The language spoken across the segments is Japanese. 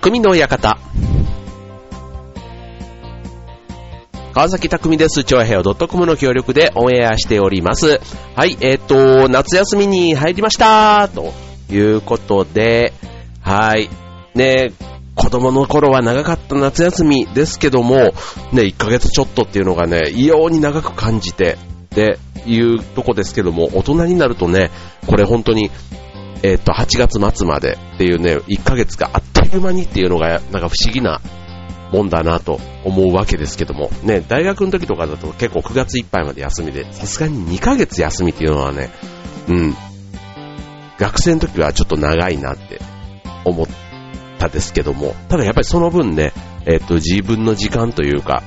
匠の館。川崎匠です。超平洋 .com の協力でオンエアしております。はい、えっ、ー、と、夏休みに入りましたということで、はい。ね、子供の頃は長かった夏休みですけども、ね、1ヶ月ちょっとっていうのがね、異様に長く感じて、っていうとこですけども、大人になるとね、これ本当に、えっ、と、8月末までっていうね、1ヶ月があっいう間にっていうのが、なんか不思議なもんだなと思うわけですけども、ね、大学の時とかだと結構9月いっぱいまで休みで、さすがに2ヶ月休みっていうのはね、うん、学生の時はちょっと長いなって思ったですけども、ただやっぱりその分ね、えっ、と、自分の時間というか、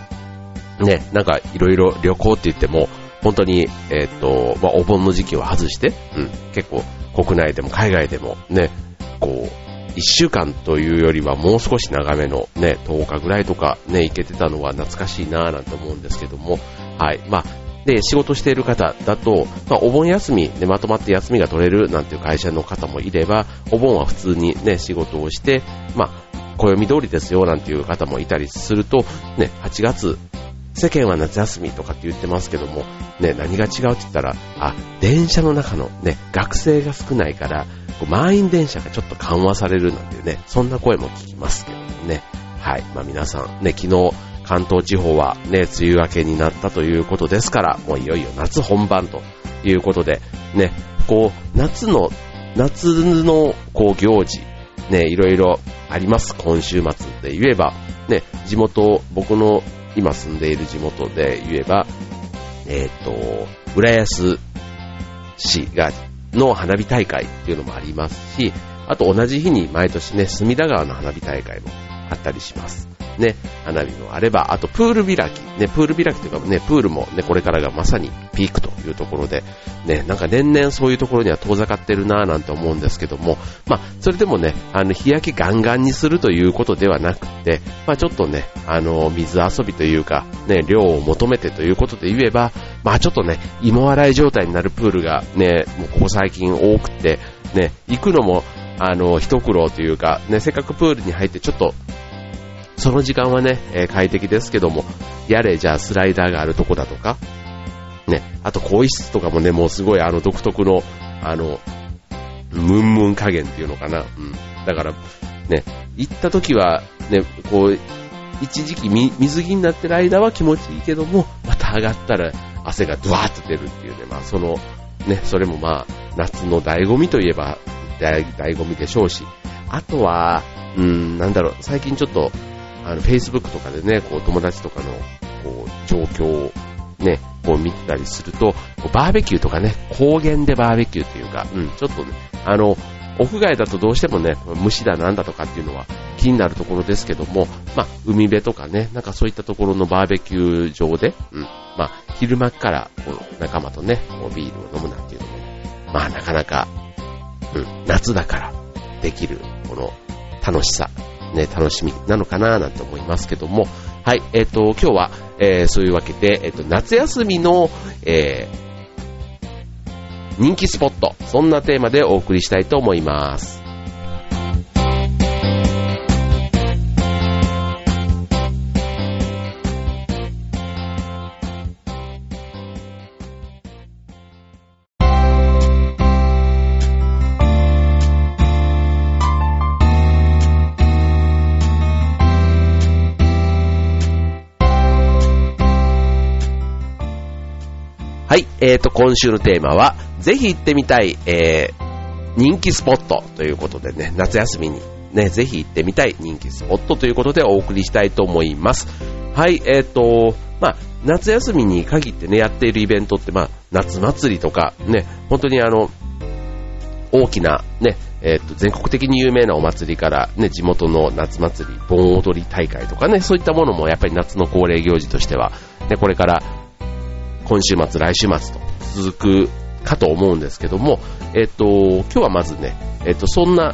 ね、なんかいろいろ旅行って言っても、本当に、えっ、と、まあ、お盆の時期を外して、うん、結構国内でも海外でもね、こう、1週間というよりはもう少し長めのね、10日ぐらいとかね、行けてたのは懐かしいなぁなんて思うんですけども、はい。まあ、で、仕事している方だと、まあ、お盆休みでまとまって休みが取れるなんていう会社の方もいれば、お盆は普通にね、仕事をして、まあ、暦通りですよなんていう方もいたりすると、ね、8月、世間は夏休みとかって言ってますけども、ね、何が違うって言ったら、あ、電車の中のね、学生が少ないから、満員電車がちょっと緩和されるなんていうね、そんな声も聞きますけどもね。はい。まあ皆さん、ね、昨日、関東地方はね、梅雨明けになったということですから、もういよいよ夏本番ということで、ね、こう、夏の、夏のこう行事、ね、いろいろあります。今週末で言えば、ね、地元、僕の今住んでいる地元で言えば、えっ、ー、と、浦安市がの花火大会っていうのもありますし、あと同じ日に毎年ね、隅田川の花火大会もあったりします。ね、花火もあれば、あとプール開き、ね、プール開きというかね、プールもね、これからがまさにピークというところで、ね、なんか年々そういうところには遠ざかってるなぁなんて思うんですけども、まあ、それでもね、あの、日焼けガンガンにするということではなくて、まあ、ちょっとね、あの、水遊びというか、ね、量を求めてということで言えば、まあ、ちょっとね、芋洗い状態になるプールがね、もうここ最近多くて、ね、行くのも、あの、一苦労というか、ね、せっかくプールに入ってちょっとその時間はね、えー、快適ですけども、やれじゃあスライダーがあるとこだとか、ね、あと更衣室とかもね、もうすごいあの独特の、あの、ムンムン加減っていうのかな。うん。だから、ね、行った時は、ね、こう、一時期水着になってる間は気持ちいいけども、また上がったら汗がドワーッと出るっていうね、まあその、ね、それもまあ、夏の醍醐味といえば、醍醐味でしょうし、あとは、うん、なんだろう、最近ちょっと、あの、Facebook とかでね、こう、友達とかの、こう、状況をね、こう見たりすると、バーベキューとかね、高原でバーベキューというか、うん、ちょっとね、あの、屋外だとどうしてもね、虫だなんだとかっていうのは気になるところですけども、まあ、海辺とかね、なんかそういったところのバーベキュー場で、うん、まあ、昼間からこう仲間とね、こうビールを飲むなんていうのも、まあ、なかなか、うん、夏だからできる、この楽しさ、ね、楽しみなのかななんて思いますけども、はい、えっ、ー、と、今日は、えー、そういうわけで、えっ、ー、と、夏休みの、えー、人気スポット、そんなテーマでお送りしたいと思います。はい、えーと、今週のテーマは、ぜひ行ってみたい、えー、人気スポットということでね、夏休みにね、ぜひ行ってみたい人気スポットということでお送りしたいと思います。はい、えーと、まあ、夏休みに限ってね、やっているイベントって、まあ、夏祭りとか、ね、本当にあの、大きな、ね、えっ、ー、と、全国的に有名なお祭りから、ね、地元の夏祭り、盆踊り大会とかね、そういったものもやっぱり夏の恒例行事としては、ね、これから今週末、来週末と続くかと思うんですけども、えっと、今日はまずね、えっと、そんな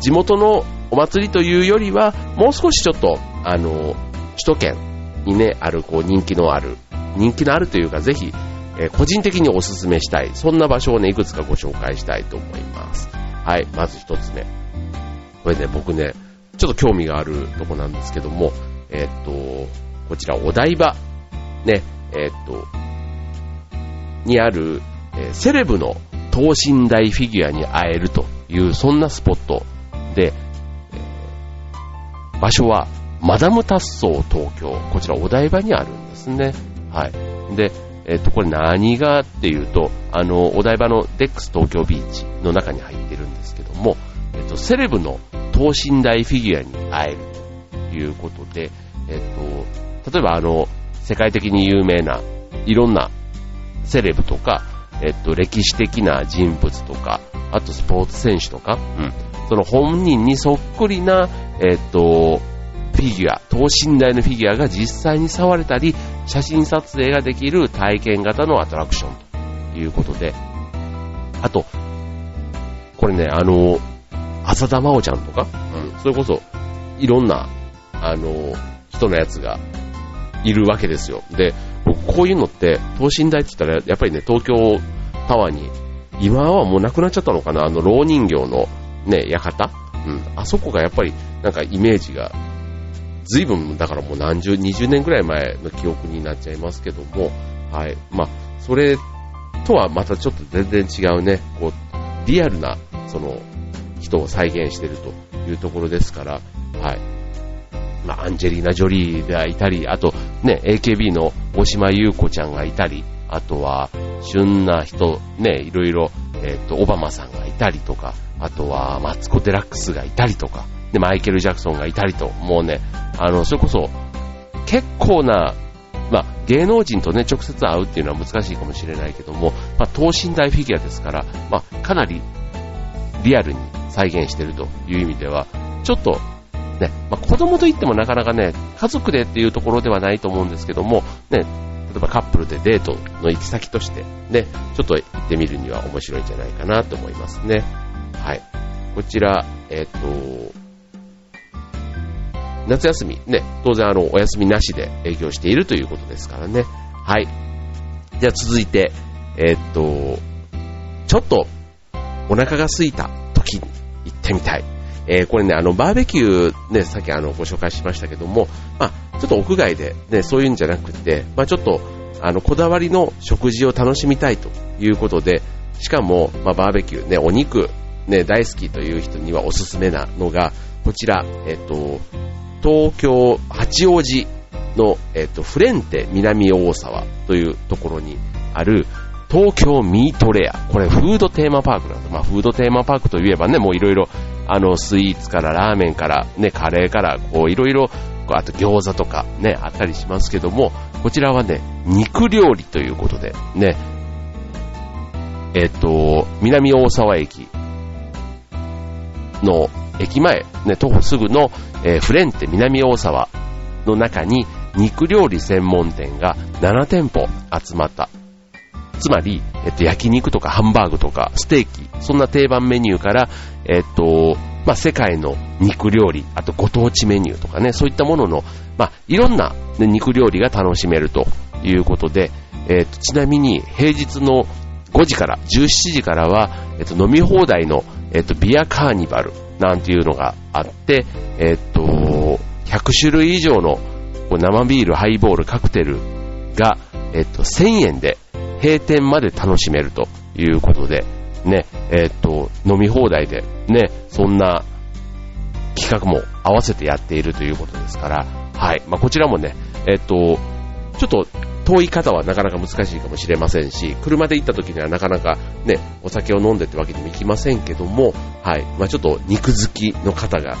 地元のお祭りというよりは、もう少しちょっと、あの、首都圏にね、ある、こう、人気のある、人気のあるというか、ぜひ、えー、個人的にお勧めしたい、そんな場所をね、いくつかご紹介したいと思います。はい、まず一つ目。これね、僕ね、ちょっと興味があるとこなんですけども、えっと、こちらお台場、ね、えっと、にある、えセレブの等身大フィギュアに会えるという、そんなスポットで、え場所はマダムタッソー東京、こちらお台場にあるんですね。はい。で、えっ、と、これ何がっていうと、あの、お台場のデックス東京ビーチの中に入ってるんですけども、えっ、と、セレブの等身大フィギュアに会えるということで、えっ、と、例えばあの、世界的に有名ないろんなセレブとか、えっと、歴史的な人物とか、あとスポーツ選手とか、うん。その本人にそっくりな、えっと、フィギュア、等身大のフィギュアが実際に触れたり、写真撮影ができる体験型のアトラクションということで、あと、これね、あの、浅田真央ちゃんとか、うん、それこそ、いろんな、あの、人のやつがいるわけですよ。で、こういうのって、等身大って言ったら、やっぱりね、東京タワーに、今はもうなくなっちゃったのかな、あの、老人形のね、館うん。あそこがやっぱり、なんかイメージが、随分、だからもう何十、20年くらい前の記憶になっちゃいますけども、はい。まあ、それとはまたちょっと全然違うね、こう、リアルな、その、人を再現しているというところですから、はい。まあ、アンジェリーナ・ジョリーがいたり、あと、ね、AKB の大島優子ちゃんがいたり、あとは、旬な人、ね、いろいろ、えっ、と、オバマさんがいたりとか、あとは、マツコ・デラックスがいたりとか、で、マイケル・ジャクソンがいたりと、もうね、あの、それこそ、結構な、まあ、芸能人とね、直接会うっていうのは難しいかもしれないけども、まあ、等身大フィギュアですから、まあ、かなりリアルに再現してるという意味では、ちょっと、ね、まあ、子供といってもなかなかね、家族でっていうところではないと思うんですけども、ね、例えばカップルでデートの行き先として、ね、ちょっと行ってみるには面白いんじゃないかなと思いますね。はい。こちら、えっ、と、夏休み、ね、当然あの、お休みなしで営業しているということですからね。はい。じゃあ続いて、えっ、と、ちょっとお腹が空いた時に行ってみたい。えーこれね、あの、バーベキューね、さっきあの、ご紹介しましたけども、まあ、ちょっと屋外でね、そういうんじゃなくて、まあ、ちょっと、あの、こだわりの食事を楽しみたいということで、しかも、まあ、バーベキューね、お肉、ね、大好きという人にはおすすめなのが、こちら、えっ、と、東京八王子の、えっ、と、フレンテ南大沢というところにある、東京ミートレア。これフードテーマパークなんです。まあフードテーマパークといえばね、もういろいろ、あの、スイーツからラーメンから、ね、カレーから、こういろいろ、あと餃子とかね、あったりしますけども、こちらはね、肉料理ということで、ね、えっ、と、南大沢駅の駅前、ね、徒歩すぐの、えーフレンテ南大沢の中に肉料理専門店が7店舗集まった。つまり、えっと、焼肉とかハンバーグとかステーキ、そんな定番メニューから、えっと、まあ、世界の肉料理、あとご当地メニューとかね、そういったものの、まあ、いろんな、ね、肉料理が楽しめるということで、えっと、ちなみに平日の5時から、17時からは、えっと、飲み放題の、えっと、ビアカーニバルなんていうのがあって、えっと、100種類以上の生ビール、ハイボール、カクテルが、えっと、1000円で閉店まで楽しめるということで、ね、えっと、飲み放題で、ね、そんな企画も合わせてやっているということですから、はい。まあ、こちらもね、えっと、ちょっと遠い方はなかなか難しいかもしれませんし、車で行った時にはなかなかね、お酒を飲んでってわけにもいきませんけども、はい。まあ、ちょっと肉好きの方が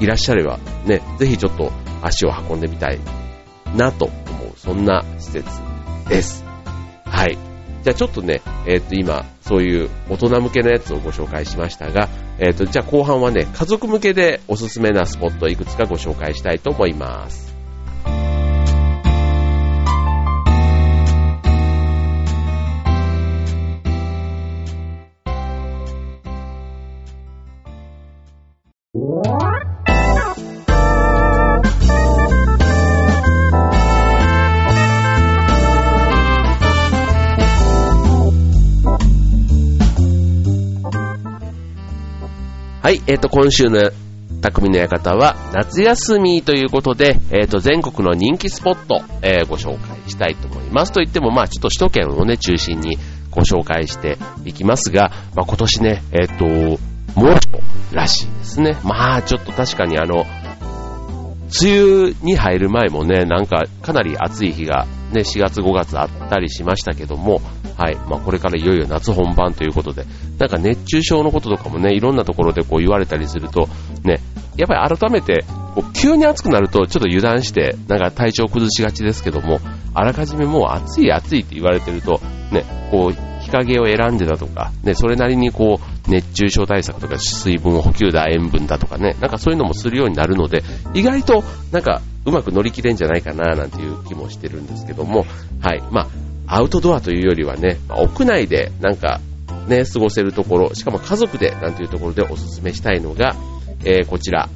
いらっしゃれば、ね、ぜひちょっと足を運んでみたいなと思う、そんな施設です。はい。じゃあちょっとね、えっ、と今、そういう大人向けのやつをご紹介しましたが、えっ、と、じゃあ後半はね、家族向けでおすすめなスポットをいくつかご紹介したいと思います。はい、えっ、と、今週の匠の館は夏休みということで、えっ、と、全国の人気スポット、えーご紹介したいと思います。と言っても、まあちょっと首都圏をね、中心にご紹介していきますが、まあ今年ね、えっ、と、猛暑らしいですね。まあちょっと確かにあの、梅雨に入る前もね、なんかかなり暑い日がね、4月5月あったりしましたけども、はい、まあこれからいよいよ夏本番ということで、なんか熱中症のこととかもね、いろんなところでこう言われたりすると、ね、やっぱり改めて、こう急に暑くなるとちょっと油断して、なんか体調崩しがちですけども、あらかじめもう暑い暑いって言われてると、ね、こう、日陰を選んでだとか、ね、それなりにこう、熱中症対策とか水分補給だ、塩分だとかね、なんかそういうのもするようになるので、意外となんかうまく乗り切れんじゃないかななんていう気もしてるんですけども、はい、まあ、アウトドアというよりはね、屋内でなんかね、過ごせるところ、しかも家族でなんていうところでおすすめしたいのが、えーこちら、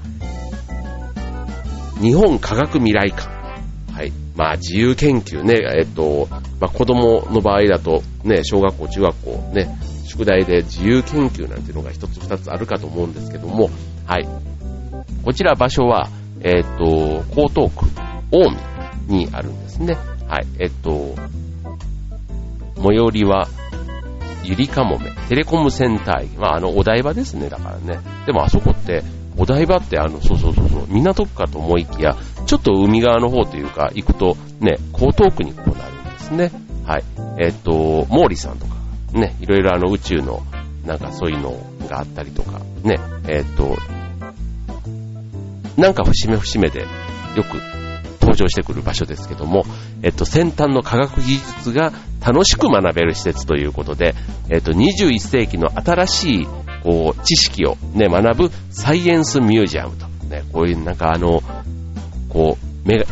日本科学未来館。まあ、自由研究ね、えっと、まあ、子供の場合だと、ね、小学校、中学校、ね、宿題で自由研究なんていうのが一つ二つあるかと思うんですけども、はい。こちら場所は、えっと、江東区、近江にあるんですね。はい。えっと、最寄りは、ゆりかもめ、テレコムセンター駅。まあ、あの、お台場ですね、だからね。でもあそこって、お台場ってあの、そうそうそうそう、港区かと思いきや、ちょっと海側の方というか、行くと、ね、江東区にこうなるんですね。はい。えっと、毛利さんとか、ね、いろいろあの、宇宙の、なんかそういうのがあったりとか、ね、えっと、なんか節目節目でよく登場してくる場所ですけども、えっと、先端の科学技術が楽しく学べる施設ということで、えっと、21世紀の新しい、こう、知識をね、学ぶサイエンスミュージアムと。ね、こういうなんかあの、こう、名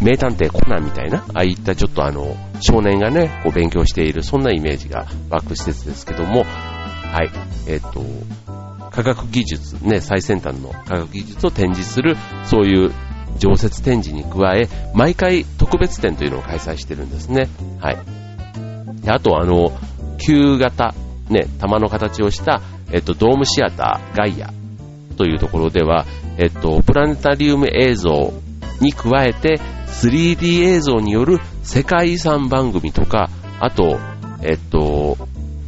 名探偵コナンみたいな、ああいったちょっとあの、少年がね、こう勉強している、そんなイメージが湧く施設ですけども、はい、えっと、科学技術、ね、最先端の科学技術を展示する、そういう常設展示に加え、毎回特別展というのを開催してるんですね。はい。であと、あの、旧型、ね、玉の形をした、えっと、ドームシアター、ガイアというところでは、えっと、プラネタリウム映像に加えて、3D 映像による世界遺産番組とか、あと、えっと、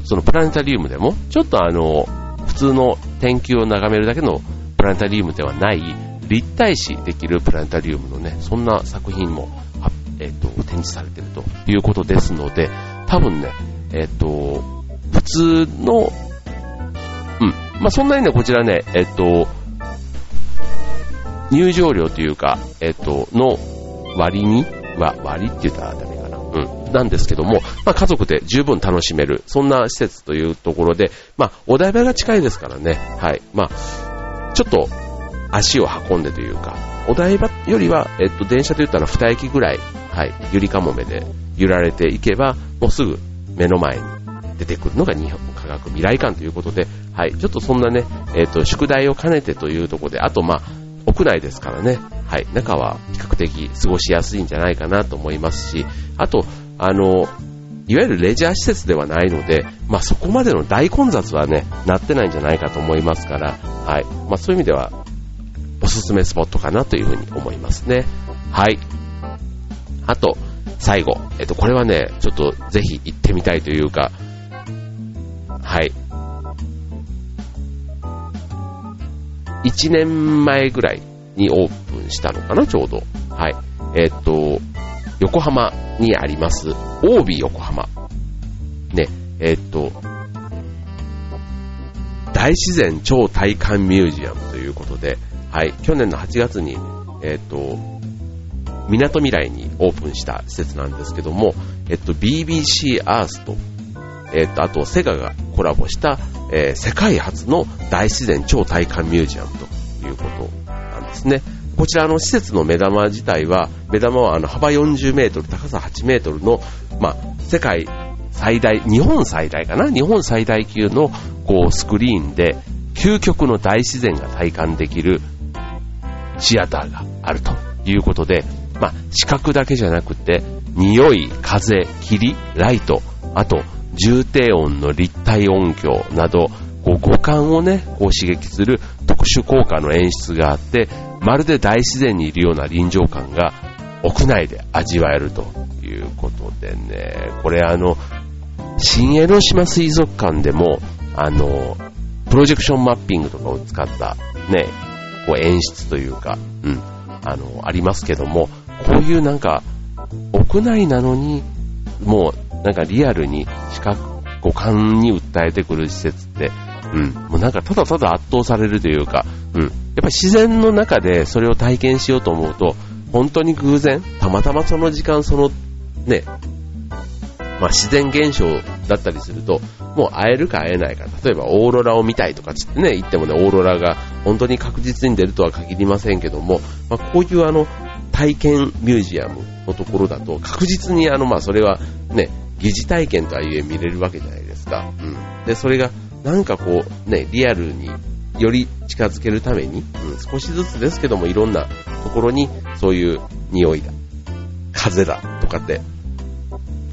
そのプラネタリウムでも、ちょっとあの、普通の天球を眺めるだけのプラネタリウムではない、立体視できるプラネタリウムのね、そんな作品も、えっと、展示されているということですので、多分ね、えっと、普通の、うん、まあ、そんなにね、こちらね、えっと、入場料というか、えっと、の割には、割って言ったらダメかな。うん。なんですけども、まあ、家族で十分楽しめる、そんな施設というところで、まあ、お台場が近いですからね、はい。まあ、ちょっと足を運んでというか、お台場よりは、えっと、電車で言ったら2駅ぐらい、はい、ゆりかもめで揺られていけば、もうすぐ目の前に出てくるのが日本科学未来館ということで、はい、ちょっとそんなね、えっと、宿題を兼ねてというところで、あと、まあ、屋内ですからね、はい、中は比較的過ごしやすいんじゃないかなと思いますし、あと、あの、いわゆるレジャー施設ではないので、まあそこまでの大混雑はね、なってないんじゃないかと思いますから、はい。まあそういう意味では、おすすめスポットかなというふうに思いますね。はい。あと、最後。えっと、これはね、ちょっとぜひ行ってみたいというか、はい。1年前ぐらいにオープンしたのかな、ちょうど。はい。えっと、横浜にあります、OB 横浜。ね、えっと、大自然超体感ミュージアムということで、はい、去年の8月に、えっと、港未来にオープンした施設なんですけども、えっと、BBC アースと、えっと、あと、セガがコラボした、えー世界初の大自然超体感ミュージアムということなんですね。こちらの施設の目玉自体は、目玉はあの幅40メートル、高さ8メートルの、まあ、世界最大、日本最大かな？日本最大級の、こう、スクリーンで、究極の大自然が体感できるシアターがあるということで、まあ、視覚だけじゃなくて、匂い、風、霧、ライト、あと、重低音の立体音響など、こう五感をね、こう刺激する特殊効果の演出があって、まるで大自然にいるような臨場感が屋内で味わえるということでね、これあの、新江ノ島水族館でも、あの、プロジェクションマッピングとかを使ったね、こう演出というか、うん、あの、ありますけども、こういうなんか、屋内なのに、もうなんかリアルに視覚、五感に訴えてくる施設って、うん、もうなんかただただ圧倒されるというか、うん、やっぱり自然の中でそれを体験しようと思うと、本当に偶然、たまたまその時間、その、ね、まあ、自然現象だったりすると、もう会えるか会えないか、例えばオーロラを見たいとかつってね、言ってもね、オーロラが本当に確実に出るとは限りませんけども、まあ、こういうあの、体験ミュージアムのところだと、確実にあの、まあ、それはね、疑似体験とはいえ見れるわけじゃないですか。うん。で、それが、なんかこう、ね、リアルにより近づけるために、うん、少しずつですけども、いろんなところにそういう匂いだ、風だとかって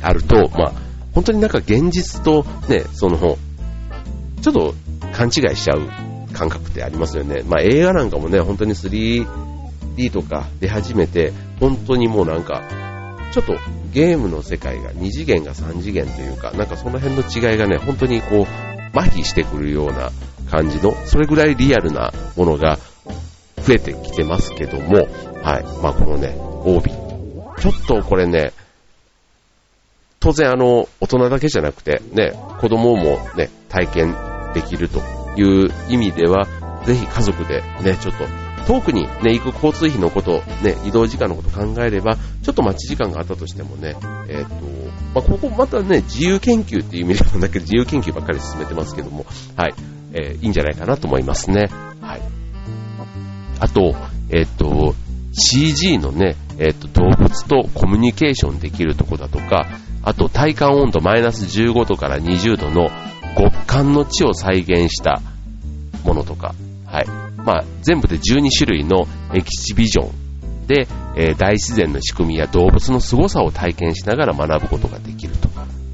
あると、まあ、本当になんか現実とね、その、ちょっと勘違いしちゃう感覚ってありますよね。まあ映画なんかもね、本当に 3D とか出始めて、本当にもうなんか、ちょっとゲームの世界が2次元が3次元というか、なんかその辺の違いがね、本当にこう、麻痺してくるような感じの、それぐらいリアルなものが増えてきてますけども、はい。まあこのね、帯。ちょっとこれね、当然あの、大人だけじゃなくて、ね、子供もね、体験できるという意味では、ぜひ家族でね、ちょっと、遠くにね、行く交通費のこと、ね、移動時間のこと考えれば、ちょっと待ち時間があったとしてもね、えっ、と、まあ、ここまたね、自由研究っていう意味でもだけど、自由研究ばっかり進めてますけども、はい、えー、いいんじゃないかなと思いますね。はい。あと、えっ、と、CG のね、えっ、と、動物とコミュニケーションできるとこだとか、あと体感温度マイナス15度から20度の極寒の地を再現したものとか、はい。まあ、全部で12種類のエキシビジョンで、えー、大自然の仕組みや動物の凄さを体験しながら学ぶことができると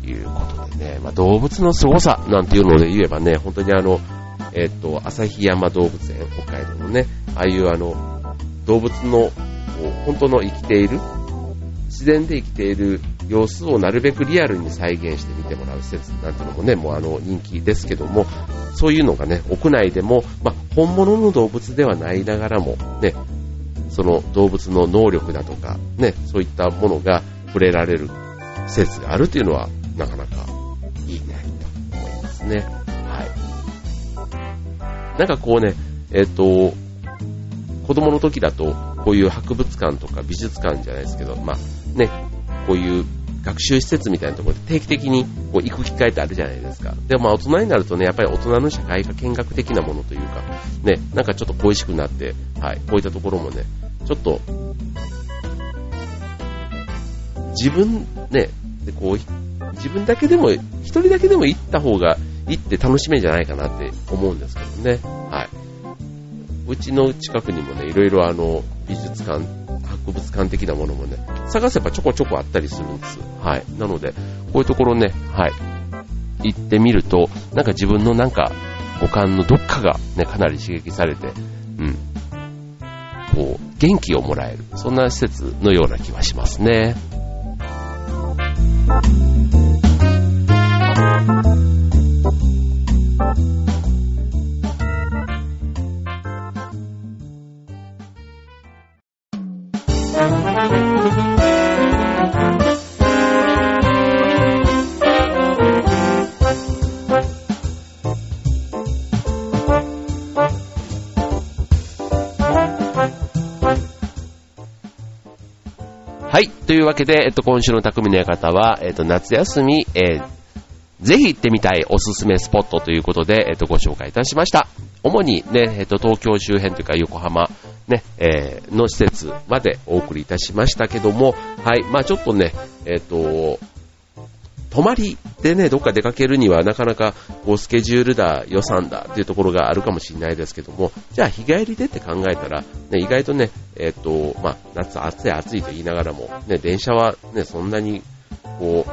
いうことでね、まあ、動物の凄さなんていうので言えばね、本当にあの、えっ、ー、と、旭山動物園、北海道のね、ああいうあの、動物の、本当の生きている、自然で生きている様子をなるべくリアルに再現してみてもらう施設なんていうのもね、もうあの人気ですけども、そういうのがね、屋内でも、まあ、本物の動物ではないながらも、ね、その動物の能力だとか、ね、そういったものが触れられる施設があるというのは、なかなかいいね、と思いますね。はい。なんかこうね、えっ、ー、と、子供の時だと、こういう博物館とか美術館じゃないですけど、まあね、こういう学習施設みたいなところで定期的にこう行く機会ってあるじゃないですか。でもまあ大人になるとね、やっぱり大人の社会科見学的なものというか、ね、なんかちょっと恋しくなって、はい、こういったところもね、ちょっと、自分ね、でこう、自分だけでも、一人だけでも行った方が、行って楽しめんじゃないかなって思うんですけどね。はい。うちの近くにもね、いろいろあの、美術館、博物館的なものもね、探せばちょこちょこあったりするんです。はい。なので、こういうところね、はい。行ってみると、なんか自分のなんか、五感のどっかがね、かなり刺激されて、うん。こう、元気をもらえる。そんな施設のような気はしますね。というわけで、えっと、今週の匠の館は、えっと、夏休み、えー、ぜひ行ってみたいおすすめスポットということで、えっと、ご紹介いたしました。主にね、えっと、東京周辺というか横浜、ね、えー、の施設までお送りいたしましたけども、はい。まあちょっとね、えっと、泊まりでね、どっか出かけるにはなかなかこうスケジュールだ、予算だっていうところがあるかもしれないですけども、じゃあ日帰りでって考えたら、ね、意外とね、えっ、と、まあ、夏暑い暑いと言いながらも、ね、電車はね、そんなに、こ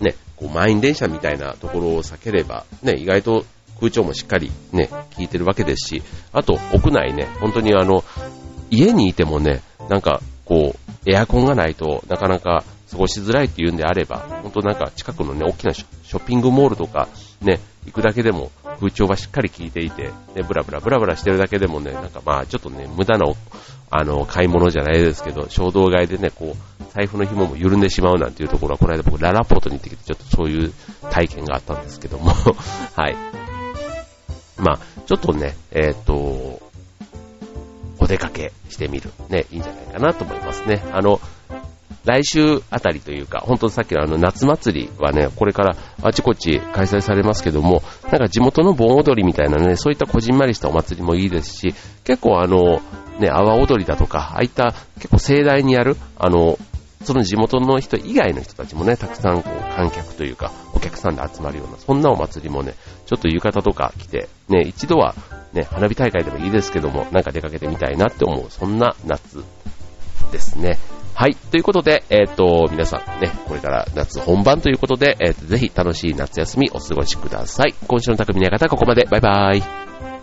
う、ね、こう満員電車みたいなところを避ければ、ね、意外と空調もしっかりね、効いてるわけですし、あと屋内ね、本当にあの、家にいてもね、なんかこう、エアコンがないとなかなか過ごしづらいっていうんであれば、本当なんか近くのね、大きなショッピングモールとかね、行くだけでも空調がしっかり効いていて、ね、ブラブラブラブラしてるだけでもね、なんかまあちょっとね、無駄な、あの、買い物じゃないですけど、衝動買いでね、こう、財布の紐も緩んでしまうなんていうところは、この間僕ララポートに行ってきて、ちょっとそういう体験があったんですけども、はい。まあ、ちょっとね、えっ、と、お出かけしてみる。ね、いいんじゃないかなと思いますね。あの、来週あたりというか、本当さっきのあの夏祭りはね、これからあちこち開催されますけども、なんか地元の盆踊りみたいなね、そういったこじんまりしたお祭りもいいですし、結構あの、ね、阿波踊りだとか、ああいった結構盛大にやる、あの、その地元の人以外の人たちもね、たくさんこう観客というか、お客さんで集まるような、そんなお祭りもね、ちょっと浴衣とか着て、ね、一度はね、花火大会でもいいですけども、なんか出かけてみたいなって思う、そんな夏ですね。はい。ということで、えっ、ー、と、皆さんね、これから夏本番ということで、えー、ぜひ楽しい夏休みお過ごしください。今週の匠の館ここまで。バイバーイ。